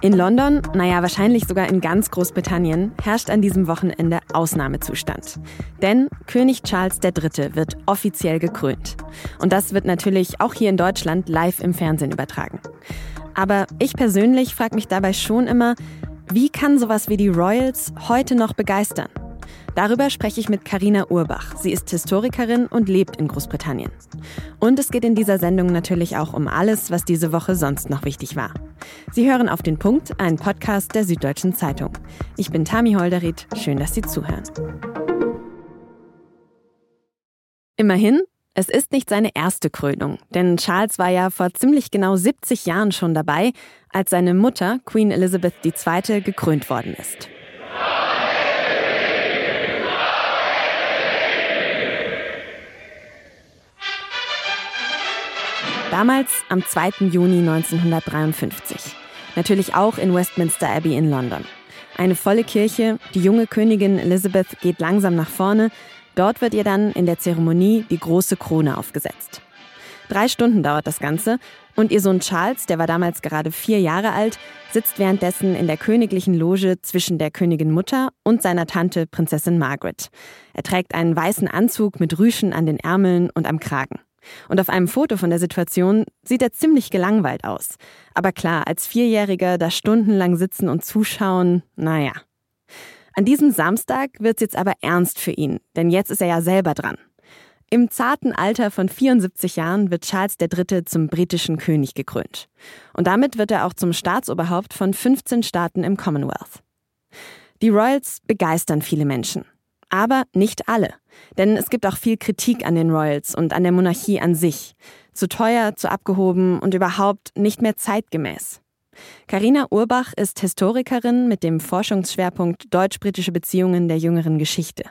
In London, naja, wahrscheinlich sogar in ganz Großbritannien, herrscht an diesem Wochenende Ausnahmezustand. Denn König Charles III. wird offiziell gekrönt. Und das wird natürlich auch hier in Deutschland live im Fernsehen übertragen. Aber ich persönlich frage mich dabei schon immer, wie kann sowas wie die Royals heute noch begeistern? Darüber spreche ich mit Karina Urbach. Sie ist Historikerin und lebt in Großbritannien. Und es geht in dieser Sendung natürlich auch um alles, was diese Woche sonst noch wichtig war. Sie hören auf den Punkt, einen Podcast der Süddeutschen Zeitung. Ich bin Tami Holderried. Schön, dass Sie zuhören. Immerhin, es ist nicht seine erste Krönung, denn Charles war ja vor ziemlich genau 70 Jahren schon dabei, als seine Mutter, Queen Elizabeth II., gekrönt worden ist. Damals am 2. Juni 1953. Natürlich auch in Westminster Abbey in London. Eine volle Kirche, die junge Königin Elizabeth geht langsam nach vorne. Dort wird ihr dann in der Zeremonie die große Krone aufgesetzt. Drei Stunden dauert das Ganze und ihr Sohn Charles, der war damals gerade vier Jahre alt, sitzt währenddessen in der königlichen Loge zwischen der Königin Mutter und seiner Tante Prinzessin Margaret. Er trägt einen weißen Anzug mit Rüschen an den Ärmeln und am Kragen. Und auf einem Foto von der Situation sieht er ziemlich gelangweilt aus. Aber klar, als Vierjähriger da stundenlang sitzen und zuschauen, naja. An diesem Samstag wird's jetzt aber ernst für ihn, denn jetzt ist er ja selber dran. Im zarten Alter von 74 Jahren wird Charles III. zum britischen König gekrönt. Und damit wird er auch zum Staatsoberhaupt von 15 Staaten im Commonwealth. Die Royals begeistern viele Menschen. Aber nicht alle. Denn es gibt auch viel Kritik an den Royals und an der Monarchie an sich. Zu teuer, zu abgehoben und überhaupt nicht mehr zeitgemäß. Karina Urbach ist Historikerin mit dem Forschungsschwerpunkt deutsch-britische Beziehungen der jüngeren Geschichte.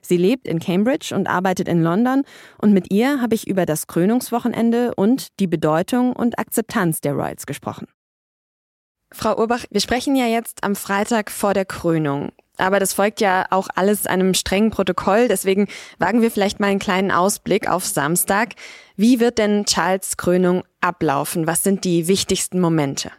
Sie lebt in Cambridge und arbeitet in London und mit ihr habe ich über das Krönungswochenende und die Bedeutung und Akzeptanz der Royals gesprochen. Frau Urbach, wir sprechen ja jetzt am Freitag vor der Krönung. Aber das folgt ja auch alles einem strengen Protokoll. Deswegen wagen wir vielleicht mal einen kleinen Ausblick auf Samstag. Wie wird denn Charles Krönung ablaufen? Was sind die wichtigsten Momente?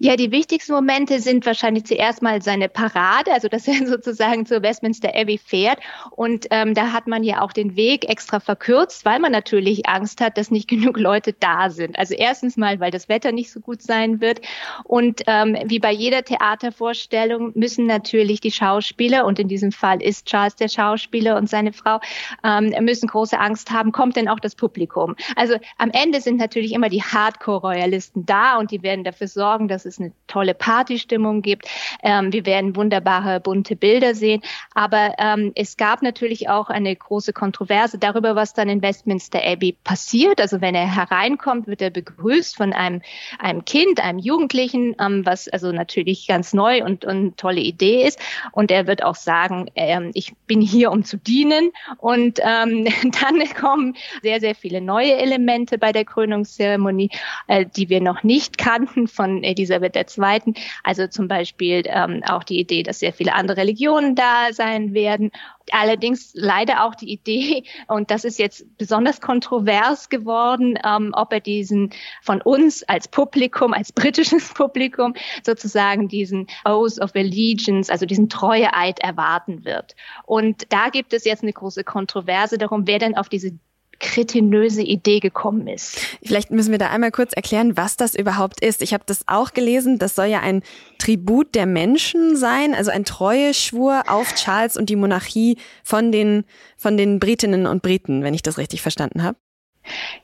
Ja, die wichtigsten Momente sind wahrscheinlich zuerst mal seine Parade, also dass er sozusagen zur Westminster Abbey fährt. Und ähm, da hat man ja auch den Weg extra verkürzt, weil man natürlich Angst hat, dass nicht genug Leute da sind. Also erstens mal, weil das Wetter nicht so gut sein wird. Und ähm, wie bei jeder Theatervorstellung müssen natürlich die Schauspieler, und in diesem Fall ist Charles der Schauspieler und seine Frau, ähm, müssen große Angst haben, kommt denn auch das Publikum? Also am Ende sind natürlich immer die Hardcore-Royalisten da und die werden dafür sorgen, dass es eine tolle Partystimmung gibt. Ähm, wir werden wunderbare bunte Bilder sehen. Aber ähm, es gab natürlich auch eine große Kontroverse darüber, was dann in Westminster Abbey passiert. Also wenn er hereinkommt, wird er begrüßt von einem, einem Kind, einem Jugendlichen, ähm, was also natürlich ganz neu und, und tolle Idee ist. Und er wird auch sagen, ähm, ich bin hier, um zu dienen. Und ähm, dann kommen sehr, sehr viele neue Elemente bei der Krönungszeremonie, äh, die wir noch nicht kannten von dieser Elisabeth II. Also zum Beispiel ähm, auch die Idee, dass sehr viele andere Religionen da sein werden. Allerdings leider auch die Idee, und das ist jetzt besonders kontrovers geworden, ähm, ob er diesen von uns als Publikum, als britisches Publikum sozusagen diesen Oath of Allegiance, also diesen Treueeid erwarten wird. Und da gibt es jetzt eine große Kontroverse darum, wer denn auf diese kretinöse Idee gekommen ist. Vielleicht müssen wir da einmal kurz erklären, was das überhaupt ist. Ich habe das auch gelesen, das soll ja ein Tribut der Menschen sein, also ein Treueschwur auf Charles und die Monarchie von den von den Britinnen und Briten, wenn ich das richtig verstanden habe.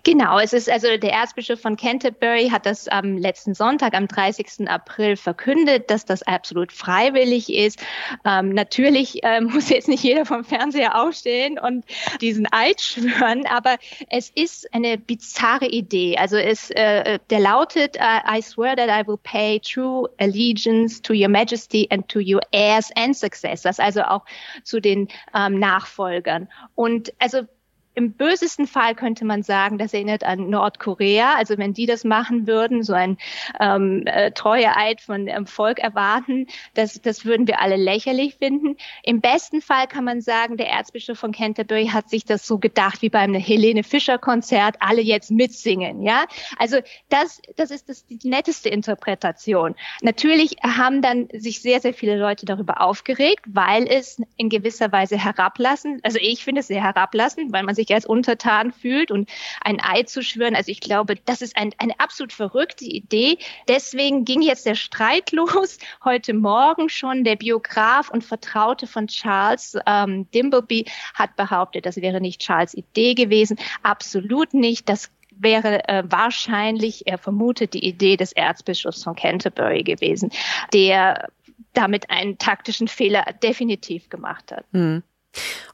Genau, es ist also der Erzbischof von Canterbury hat das am letzten Sonntag, am 30. April verkündet, dass das absolut freiwillig ist. Ähm, natürlich äh, muss jetzt nicht jeder vom Fernseher aufstehen und diesen Eid schwören, aber es ist eine bizarre Idee. Also es, äh, der lautet, uh, I swear that I will pay true allegiance to your majesty and to your heirs and successors, also auch zu den ähm, Nachfolgern. Und also im bösesten Fall könnte man sagen, das erinnert an Nordkorea. Also wenn die das machen würden, so ein ähm, äh, Treueeid von ähm, Volk erwarten, das, das würden wir alle lächerlich finden. Im besten Fall kann man sagen, der Erzbischof von Canterbury hat sich das so gedacht wie beim Helene Fischer Konzert, alle jetzt mitsingen. Ja, also das, das ist das, die netteste Interpretation. Natürlich haben dann sich sehr, sehr viele Leute darüber aufgeregt, weil es in gewisser Weise herablassen, also ich finde es sehr herablassend, weil man sich als Untertan fühlt und ein Ei zu schwören. Also ich glaube, das ist ein, eine absolut verrückte Idee. Deswegen ging jetzt der Streit los. Heute Morgen schon der Biograf und Vertraute von Charles ähm, Dimbleby hat behauptet, das wäre nicht Charles Idee gewesen. Absolut nicht. Das wäre äh, wahrscheinlich, er vermutet, die Idee des Erzbischofs von Canterbury gewesen, der damit einen taktischen Fehler definitiv gemacht hat. Hm.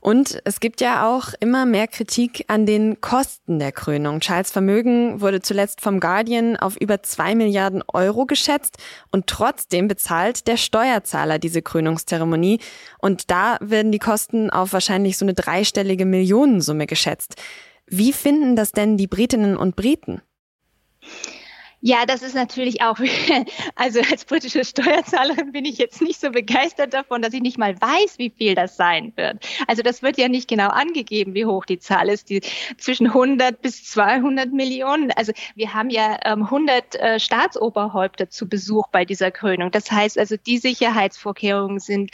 Und es gibt ja auch immer mehr Kritik an den Kosten der Krönung. Charles Vermögen wurde zuletzt vom Guardian auf über zwei Milliarden Euro geschätzt und trotzdem bezahlt der Steuerzahler diese Krönungszeremonie. Und da werden die Kosten auf wahrscheinlich so eine dreistellige Millionensumme geschätzt. Wie finden das denn die Britinnen und Briten? Ja, das ist natürlich auch, also als britische Steuerzahlerin bin ich jetzt nicht so begeistert davon, dass ich nicht mal weiß, wie viel das sein wird. Also das wird ja nicht genau angegeben, wie hoch die Zahl ist, die zwischen 100 bis 200 Millionen. Also wir haben ja ähm, 100 äh, Staatsoberhäupter zu Besuch bei dieser Krönung. Das heißt also, die Sicherheitsvorkehrungen sind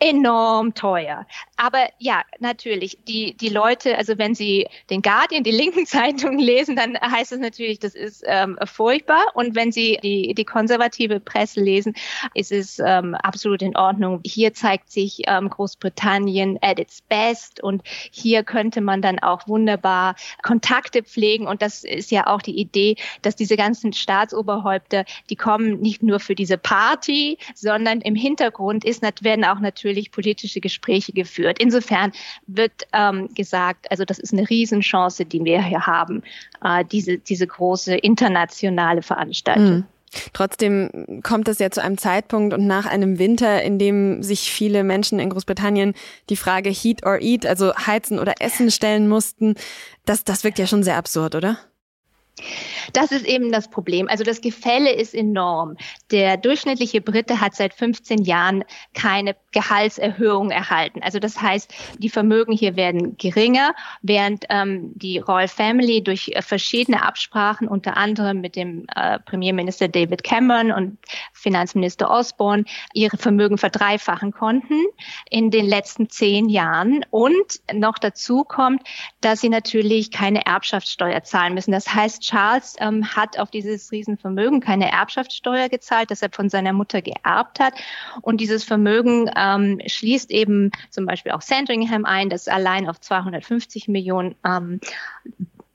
enorm teuer. Aber ja, natürlich, die, die Leute, also wenn sie den Guardian, die linken Zeitungen lesen, dann heißt es natürlich, das ist ähm, furchtbar. Und wenn sie die, die konservative Presse lesen, ist es ähm, absolut in Ordnung. Hier zeigt sich ähm, Großbritannien at its best und hier könnte man dann auch wunderbar Kontakte pflegen. Und das ist ja auch die Idee, dass diese ganzen Staatsoberhäupter, die kommen nicht nur für diese Party, sondern im Hintergrund ist, werden auch natürlich natürlich politische Gespräche geführt. Insofern wird ähm, gesagt, also das ist eine Riesenchance, die wir hier haben, äh, diese, diese große internationale Veranstaltung. Mhm. Trotzdem kommt es ja zu einem Zeitpunkt und nach einem Winter, in dem sich viele Menschen in Großbritannien die Frage Heat or Eat, also heizen oder essen stellen mussten. Das, das wirkt ja schon sehr absurd, oder? Das ist eben das Problem. Also das Gefälle ist enorm. Der durchschnittliche Brite hat seit 15 Jahren keine Gehaltserhöhung erhalten. Also das heißt, die Vermögen hier werden geringer, während ähm, die Royal Family durch äh, verschiedene Absprachen, unter anderem mit dem äh, Premierminister David Cameron und Finanzminister Osborne, ihre Vermögen verdreifachen konnten in den letzten zehn Jahren. Und noch dazu kommt, dass sie natürlich keine Erbschaftssteuer zahlen müssen. Das heißt, Charles ähm, hat auf dieses Riesenvermögen keine Erbschaftssteuer gezahlt, das er von seiner Mutter geerbt hat. Und dieses Vermögen ähm, schließt eben zum Beispiel auch Sandringham ein, das allein auf 250 Millionen ähm,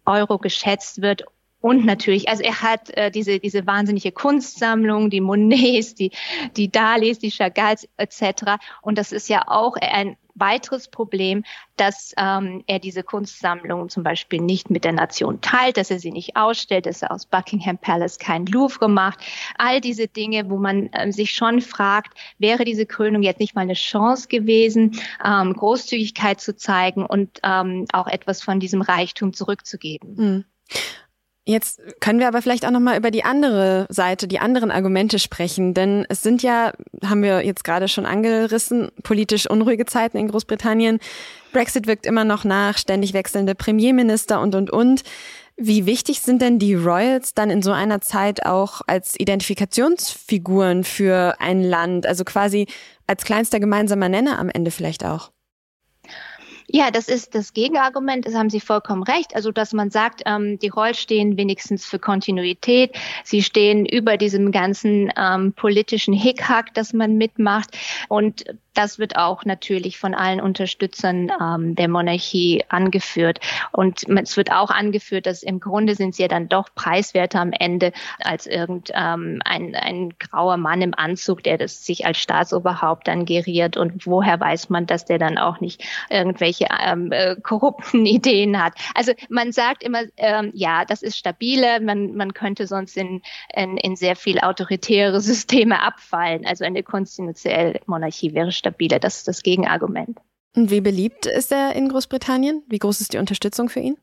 Euro geschätzt wird und natürlich, also er hat äh, diese, diese wahnsinnige Kunstsammlung, die Monets, die, die Dalis, die Chagalls etc. Und das ist ja auch ein weiteres Problem, dass ähm, er diese Kunstsammlung zum Beispiel nicht mit der Nation teilt, dass er sie nicht ausstellt, dass er aus Buckingham Palace kein Louvre macht. All diese Dinge, wo man ähm, sich schon fragt, wäre diese Krönung jetzt nicht mal eine Chance gewesen, ähm, Großzügigkeit zu zeigen und ähm, auch etwas von diesem Reichtum zurückzugeben. Mhm. Jetzt können wir aber vielleicht auch noch mal über die andere Seite, die anderen Argumente sprechen, denn es sind ja, haben wir jetzt gerade schon angerissen, politisch unruhige Zeiten in Großbritannien. Brexit wirkt immer noch nach, ständig wechselnde Premierminister und und und. Wie wichtig sind denn die Royals dann in so einer Zeit auch als Identifikationsfiguren für ein Land, also quasi als kleinster gemeinsamer Nenner am Ende vielleicht auch? Ja, das ist das Gegenargument, das haben Sie vollkommen recht. Also, dass man sagt, ähm, die Roll stehen wenigstens für Kontinuität. Sie stehen über diesem ganzen ähm, politischen Hickhack, das man mitmacht. Und das wird auch natürlich von allen Unterstützern ähm, der Monarchie angeführt. Und es wird auch angeführt, dass im Grunde sind sie ja dann doch preiswerter am Ende als irgendein ähm, ein grauer Mann im Anzug, der das sich als Staatsoberhaupt dann geriert. Und woher weiß man, dass der dann auch nicht irgendwelche ähm, äh, korrupten Ideen hat? Also man sagt immer, ähm, ja, das ist stabile. Man, man könnte sonst in, in, in sehr viel autoritäre Systeme abfallen. Also eine konstitutionelle Monarchie wäre stabile. Das ist das Gegenargument. Und wie beliebt ist er in Großbritannien? Wie groß ist die Unterstützung für ihn?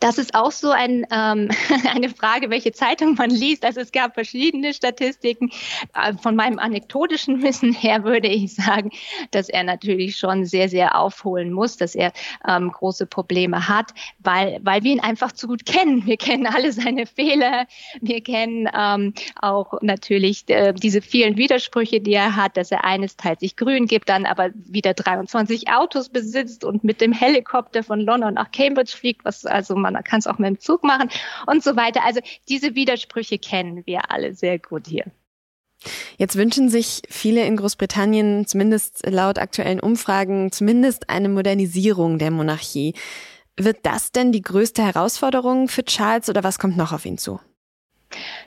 Das ist auch so ein, ähm, eine Frage, welche Zeitung man liest. Also es gab verschiedene Statistiken. Äh, von meinem anekdotischen Wissen her würde ich sagen, dass er natürlich schon sehr, sehr aufholen muss, dass er ähm, große Probleme hat, weil, weil wir ihn einfach zu gut kennen. Wir kennen alle seine Fehler. Wir kennen ähm, auch natürlich äh, diese vielen Widersprüche, die er hat, dass er eines Teil sich grün gibt, dann aber wieder 23 Autos besitzt und mit dem Helikopter von London nach Cambridge fliegt, was also man kann es auch mit dem Zug machen und so weiter. Also diese Widersprüche kennen wir alle sehr gut hier. Jetzt wünschen sich viele in Großbritannien, zumindest laut aktuellen Umfragen, zumindest eine Modernisierung der Monarchie. Wird das denn die größte Herausforderung für Charles oder was kommt noch auf ihn zu?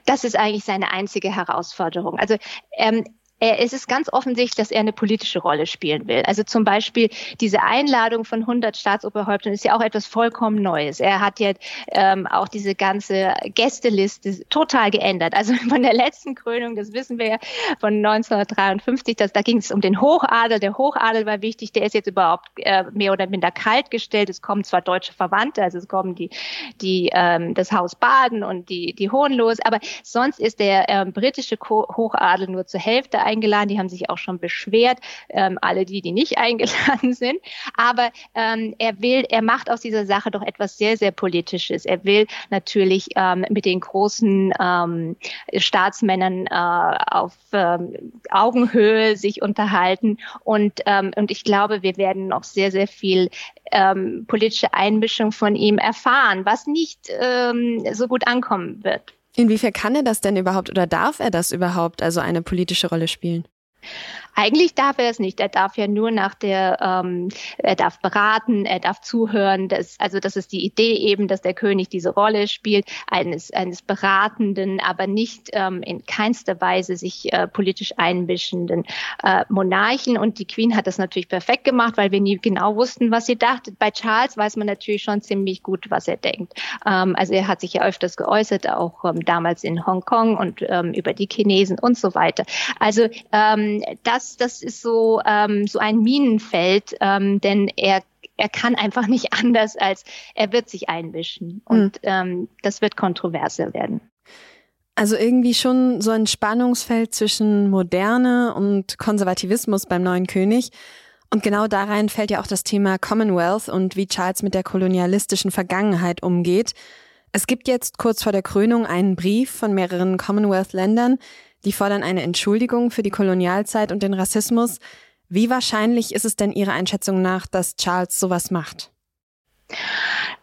Das ist eigentlich seine einzige Herausforderung. Also ähm, es ist ganz offensichtlich, dass er eine politische Rolle spielen will. Also zum Beispiel diese Einladung von 100 Staatsoberhäuptern ist ja auch etwas vollkommen Neues. Er hat ja ähm, auch diese ganze Gästeliste total geändert. Also von der letzten Krönung, das wissen wir ja von 1953, dass, da ging es um den Hochadel. Der Hochadel war wichtig, der ist jetzt überhaupt äh, mehr oder minder kalt gestellt. Es kommen zwar deutsche Verwandte, also es kommen die, die ähm, das Haus Baden und die, die Hohenlos, aber sonst ist der ähm, britische Hochadel nur zur Hälfte eingeladen, die haben sich auch schon beschwert, ähm, alle die, die nicht eingeladen sind. Aber ähm, er will, er macht aus dieser Sache doch etwas sehr, sehr Politisches. Er will natürlich ähm, mit den großen ähm, Staatsmännern äh, auf ähm, Augenhöhe sich unterhalten. Und, ähm, und ich glaube, wir werden noch sehr, sehr viel ähm, politische Einmischung von ihm erfahren, was nicht ähm, so gut ankommen wird. Inwiefern kann er das denn überhaupt oder darf er das überhaupt, also eine politische Rolle spielen? Eigentlich darf er es nicht. Er darf ja nur nach der, ähm, er darf beraten, er darf zuhören. Das, also das ist die Idee eben, dass der König diese Rolle spielt, eines, eines Beratenden, aber nicht ähm, in keinster Weise sich äh, politisch einmischenden äh, Monarchen. Und die Queen hat das natürlich perfekt gemacht, weil wir nie genau wussten, was sie dachte. Bei Charles weiß man natürlich schon ziemlich gut, was er denkt. Ähm, also er hat sich ja öfters geäußert, auch ähm, damals in Hongkong und ähm, über die Chinesen und so weiter. Also ähm, das das, das ist so, ähm, so ein Minenfeld, ähm, denn er er kann einfach nicht anders, als er wird sich einmischen. Und mhm. ähm, das wird kontroverser werden. Also irgendwie schon so ein Spannungsfeld zwischen Moderne und Konservativismus beim neuen König. Und genau da rein fällt ja auch das Thema Commonwealth und wie Charles mit der kolonialistischen Vergangenheit umgeht. Es gibt jetzt kurz vor der Krönung einen Brief von mehreren Commonwealth-Ländern, die fordern eine Entschuldigung für die Kolonialzeit und den Rassismus. Wie wahrscheinlich ist es denn Ihrer Einschätzung nach, dass Charles sowas macht?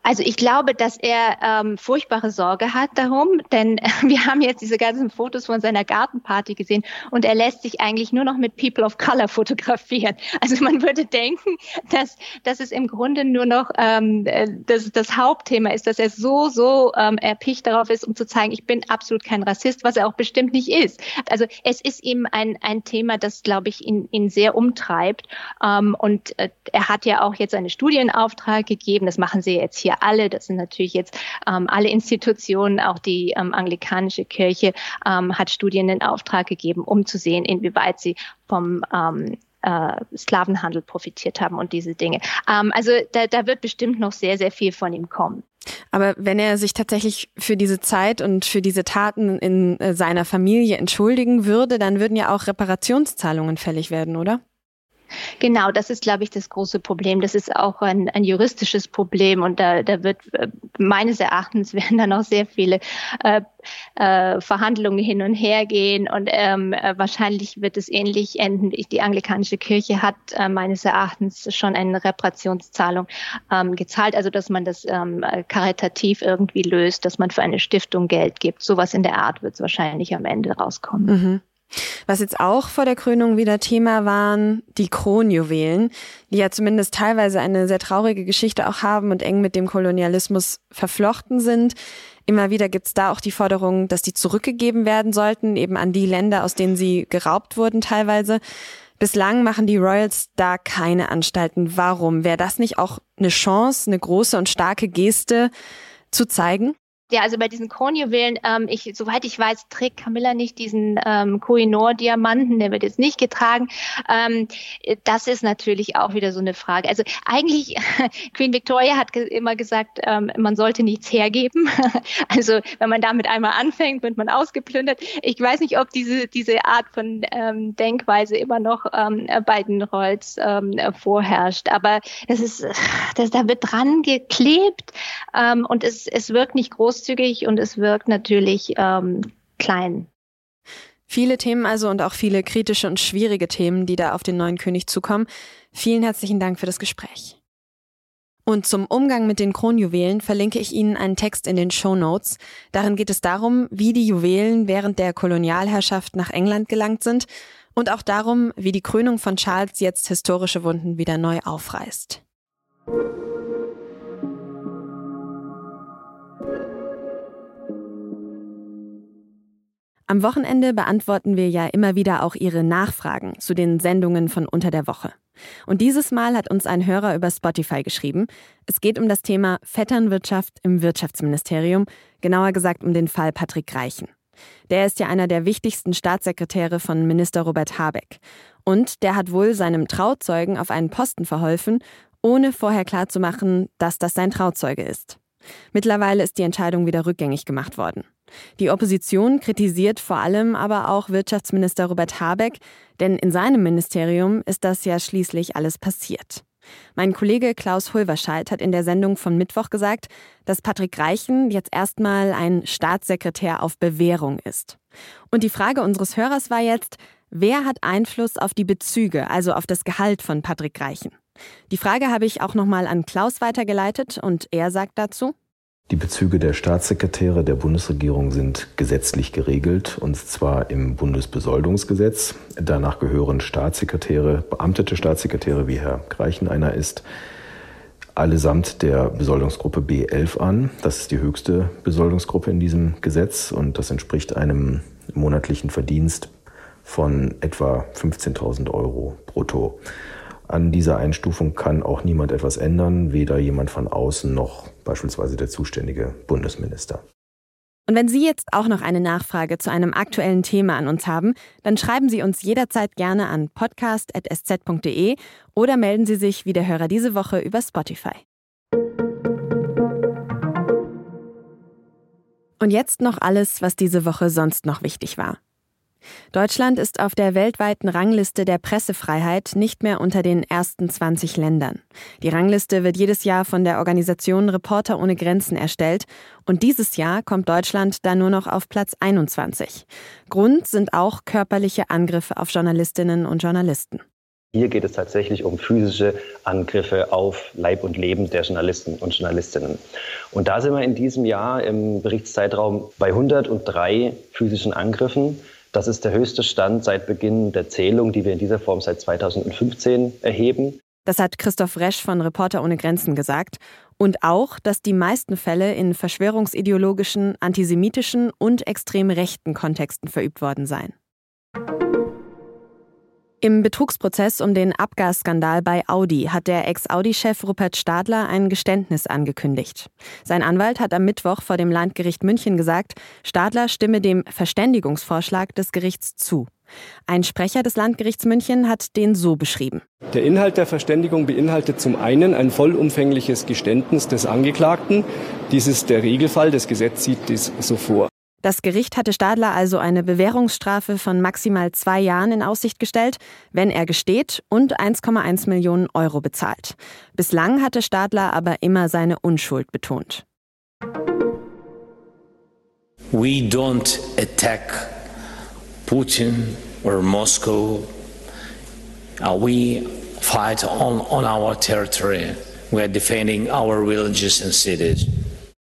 Also ich glaube, dass er ähm, furchtbare Sorge hat darum, denn wir haben jetzt diese ganzen Fotos von seiner Gartenparty gesehen und er lässt sich eigentlich nur noch mit People of Color fotografieren. Also man würde denken, dass, dass es im Grunde nur noch ähm, äh, das, das Hauptthema ist, dass er so, so ähm, erpicht darauf ist, um zu zeigen, ich bin absolut kein Rassist, was er auch bestimmt nicht ist. Also es ist ihm ein, ein Thema, das, glaube ich, ihn, ihn sehr umtreibt. Ähm, und äh, er hat ja auch jetzt einen Studienauftrag gegeben, das machen sie jetzt hier alle, das sind natürlich jetzt ähm, alle Institutionen, auch die ähm, anglikanische Kirche ähm, hat Studien in Auftrag gegeben, um zu sehen, inwieweit sie vom ähm, äh, Sklavenhandel profitiert haben und diese Dinge. Ähm, also da, da wird bestimmt noch sehr, sehr viel von ihm kommen. Aber wenn er sich tatsächlich für diese Zeit und für diese Taten in äh, seiner Familie entschuldigen würde, dann würden ja auch Reparationszahlungen fällig werden, oder? Genau, das ist, glaube ich, das große Problem. Das ist auch ein, ein juristisches Problem und da, da wird äh, meines Erachtens werden da noch sehr viele äh, äh, Verhandlungen hin und her gehen und ähm, äh, wahrscheinlich wird es ähnlich enden. Die anglikanische Kirche hat äh, meines Erachtens schon eine Reparationszahlung ähm, gezahlt, also dass man das ähm, karitativ irgendwie löst, dass man für eine Stiftung Geld gibt. Sowas in der Art wird es wahrscheinlich am Ende rauskommen. Mhm. Was jetzt auch vor der Krönung wieder Thema waren, die Kronjuwelen, die ja zumindest teilweise eine sehr traurige Geschichte auch haben und eng mit dem Kolonialismus verflochten sind. Immer wieder gibt's da auch die Forderung, dass die zurückgegeben werden sollten, eben an die Länder, aus denen sie geraubt wurden teilweise. Bislang machen die Royals da keine Anstalten. Warum? Wäre das nicht auch eine Chance, eine große und starke Geste zu zeigen? Ja, also bei diesen Kronjuwelen, ähm, ich, soweit ich weiß, trägt Camilla nicht diesen ähm, Kohinoor-Diamanten, der wird jetzt nicht getragen. Ähm, das ist natürlich auch wieder so eine Frage. Also eigentlich, Queen Victoria hat ge immer gesagt, ähm, man sollte nichts hergeben. also wenn man damit einmal anfängt, wird man ausgeplündert. Ich weiß nicht, ob diese, diese Art von ähm, Denkweise immer noch ähm, bei den Rolls ähm, vorherrscht. Aber das ist, das, da wird dran geklebt ähm, und es, es wirkt nicht groß großzügig und es wirkt natürlich ähm, klein. Viele Themen also und auch viele kritische und schwierige Themen, die da auf den neuen König zukommen. Vielen herzlichen Dank für das Gespräch. Und zum Umgang mit den Kronjuwelen verlinke ich Ihnen einen Text in den Show Notes. Darin geht es darum, wie die Juwelen während der Kolonialherrschaft nach England gelangt sind und auch darum, wie die Krönung von Charles jetzt historische Wunden wieder neu aufreißt. Am Wochenende beantworten wir ja immer wieder auch Ihre Nachfragen zu den Sendungen von unter der Woche. Und dieses Mal hat uns ein Hörer über Spotify geschrieben. Es geht um das Thema Vetternwirtschaft im Wirtschaftsministerium, genauer gesagt um den Fall Patrick Reichen. Der ist ja einer der wichtigsten Staatssekretäre von Minister Robert Habeck. Und der hat wohl seinem Trauzeugen auf einen Posten verholfen, ohne vorher klarzumachen, dass das sein Trauzeuge ist. Mittlerweile ist die Entscheidung wieder rückgängig gemacht worden. Die Opposition kritisiert vor allem aber auch Wirtschaftsminister Robert Habeck, denn in seinem Ministerium ist das ja schließlich alles passiert. Mein Kollege Klaus Hulverscheid hat in der Sendung von Mittwoch gesagt, dass Patrick Reichen jetzt erstmal ein Staatssekretär auf Bewährung ist. Und die Frage unseres Hörers war jetzt, wer hat Einfluss auf die Bezüge, also auf das Gehalt von Patrick Reichen? Die Frage habe ich auch nochmal an Klaus weitergeleitet und er sagt dazu, die Bezüge der Staatssekretäre der Bundesregierung sind gesetzlich geregelt, und zwar im Bundesbesoldungsgesetz. Danach gehören Staatssekretäre, beamtete Staatssekretäre, wie Herr Greichen einer ist, allesamt der Besoldungsgruppe B11 an. Das ist die höchste Besoldungsgruppe in diesem Gesetz und das entspricht einem monatlichen Verdienst von etwa 15.000 Euro brutto. An dieser Einstufung kann auch niemand etwas ändern, weder jemand von außen noch beispielsweise der zuständige Bundesminister. Und wenn Sie jetzt auch noch eine Nachfrage zu einem aktuellen Thema an uns haben, dann schreiben Sie uns jederzeit gerne an podcast.sz.de oder melden Sie sich wie der Hörer diese Woche über Spotify. Und jetzt noch alles, was diese Woche sonst noch wichtig war. Deutschland ist auf der weltweiten Rangliste der Pressefreiheit nicht mehr unter den ersten 20 Ländern. Die Rangliste wird jedes Jahr von der Organisation Reporter ohne Grenzen erstellt und dieses Jahr kommt Deutschland da nur noch auf Platz 21. Grund sind auch körperliche Angriffe auf Journalistinnen und Journalisten. Hier geht es tatsächlich um physische Angriffe auf Leib und Leben der Journalisten und Journalistinnen. Und da sind wir in diesem Jahr im Berichtszeitraum bei 103 physischen Angriffen. Das ist der höchste Stand seit Beginn der Zählung, die wir in dieser Form seit 2015 erheben. Das hat Christoph Resch von Reporter ohne Grenzen gesagt. Und auch, dass die meisten Fälle in verschwörungsideologischen, antisemitischen und extrem rechten Kontexten verübt worden seien. Im Betrugsprozess um den Abgasskandal bei Audi hat der Ex-Audi-Chef Rupert Stadler ein Geständnis angekündigt. Sein Anwalt hat am Mittwoch vor dem Landgericht München gesagt, Stadler stimme dem Verständigungsvorschlag des Gerichts zu. Ein Sprecher des Landgerichts München hat den so beschrieben. Der Inhalt der Verständigung beinhaltet zum einen ein vollumfängliches Geständnis des Angeklagten. Dies ist der Regelfall, das Gesetz sieht dies so vor. Das Gericht hatte Stadler also eine Bewährungsstrafe von maximal zwei Jahren in Aussicht gestellt, wenn er gesteht und 1,1 Millionen Euro bezahlt. Bislang hatte Stadler aber immer seine Unschuld betont. We don't attack Putin or Moscow. Uh, we fight on, on our territory. We are defending our villages and cities.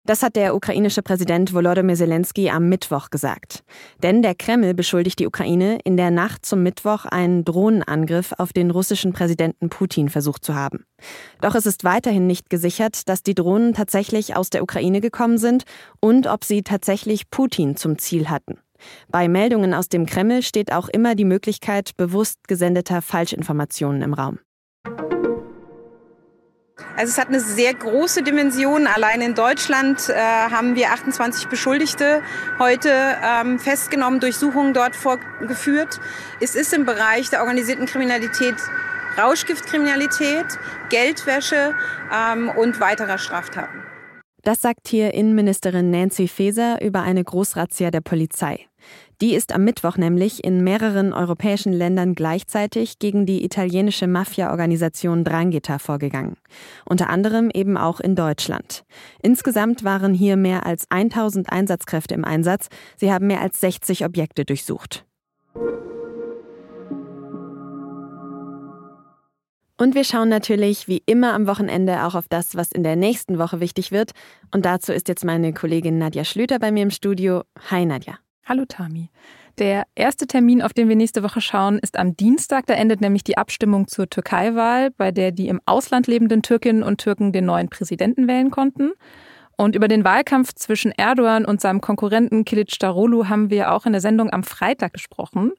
Das hat der ukrainische Präsident Volodymyr Zelensky am Mittwoch gesagt. Denn der Kreml beschuldigt die Ukraine, in der Nacht zum Mittwoch einen Drohnenangriff auf den russischen Präsidenten Putin versucht zu haben. Doch es ist weiterhin nicht gesichert, dass die Drohnen tatsächlich aus der Ukraine gekommen sind und ob sie tatsächlich Putin zum Ziel hatten. Bei Meldungen aus dem Kreml steht auch immer die Möglichkeit bewusst gesendeter Falschinformationen im Raum. Also es hat eine sehr große Dimension. Allein in Deutschland äh, haben wir 28 Beschuldigte heute ähm, festgenommen, Durchsuchungen dort vorgeführt. Es ist im Bereich der organisierten Kriminalität Rauschgiftkriminalität, Geldwäsche ähm, und weiterer Straftaten. Das sagt hier Innenministerin Nancy Faeser über eine Großrazzia der Polizei. Die ist am Mittwoch nämlich in mehreren europäischen Ländern gleichzeitig gegen die italienische Mafia-Organisation Drangheta vorgegangen. Unter anderem eben auch in Deutschland. Insgesamt waren hier mehr als 1000 Einsatzkräfte im Einsatz. Sie haben mehr als 60 Objekte durchsucht. Und wir schauen natürlich wie immer am Wochenende auch auf das, was in der nächsten Woche wichtig wird. Und dazu ist jetzt meine Kollegin Nadja Schlüter bei mir im Studio. Hi Nadja. Hallo Tami. Der erste Termin, auf den wir nächste Woche schauen, ist am Dienstag. Da endet nämlich die Abstimmung zur Türkei-Wahl, bei der die im Ausland lebenden Türkinnen und Türken den neuen Präsidenten wählen konnten. Und über den Wahlkampf zwischen Erdogan und seinem Konkurrenten Kilic Darolu haben wir auch in der Sendung am Freitag gesprochen.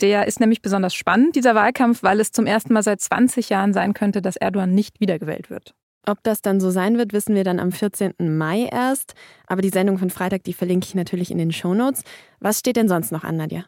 Der ist nämlich besonders spannend, dieser Wahlkampf, weil es zum ersten Mal seit 20 Jahren sein könnte, dass Erdogan nicht wiedergewählt wird. Ob das dann so sein wird, wissen wir dann am 14. Mai erst. Aber die Sendung von Freitag, die verlinke ich natürlich in den Shownotes. Was steht denn sonst noch an, Nadja?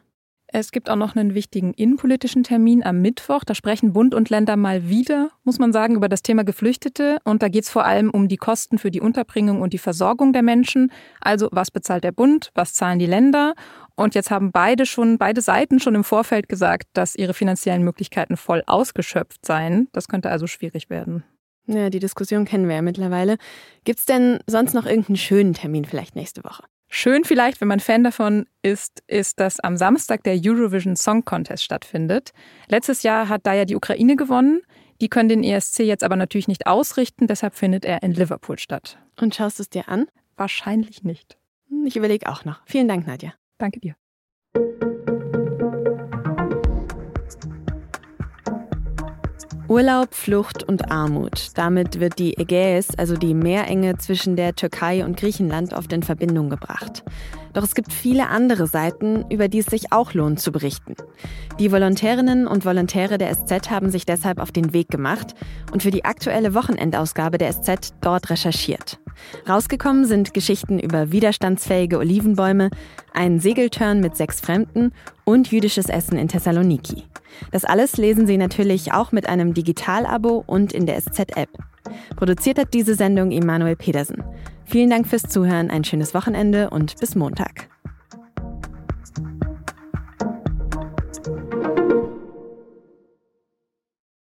Es gibt auch noch einen wichtigen innenpolitischen Termin am Mittwoch. Da sprechen Bund und Länder mal wieder, muss man sagen, über das Thema Geflüchtete. Und da geht es vor allem um die Kosten für die Unterbringung und die Versorgung der Menschen. Also was bezahlt der Bund, was zahlen die Länder? Und jetzt haben beide schon, beide Seiten schon im Vorfeld gesagt, dass ihre finanziellen Möglichkeiten voll ausgeschöpft seien. Das könnte also schwierig werden. Ja, die Diskussion kennen wir ja mittlerweile. Gibt es denn sonst noch irgendeinen schönen Termin vielleicht nächste Woche? Schön vielleicht, wenn man Fan davon ist, ist, dass am Samstag der Eurovision Song Contest stattfindet. Letztes Jahr hat da ja die Ukraine gewonnen. Die können den ESC jetzt aber natürlich nicht ausrichten, deshalb findet er in Liverpool statt. Und schaust du es dir an? Wahrscheinlich nicht. Ich überlege auch noch. Vielen Dank, Nadja. Danke dir. Urlaub, Flucht und Armut. Damit wird die Ägäis, also die Meerenge zwischen der Türkei und Griechenland, oft in Verbindung gebracht. Doch es gibt viele andere Seiten, über die es sich auch lohnt zu berichten. Die Volontärinnen und Volontäre der SZ haben sich deshalb auf den Weg gemacht und für die aktuelle Wochenendausgabe der SZ dort recherchiert. Rausgekommen sind Geschichten über widerstandsfähige Olivenbäume, einen Segeltörn mit sechs Fremden und jüdisches Essen in Thessaloniki. Das alles lesen Sie natürlich auch mit einem Digitalabo und in der SZ-App. Produziert hat diese Sendung Emanuel Pedersen. Vielen Dank fürs Zuhören, ein schönes Wochenende und bis Montag.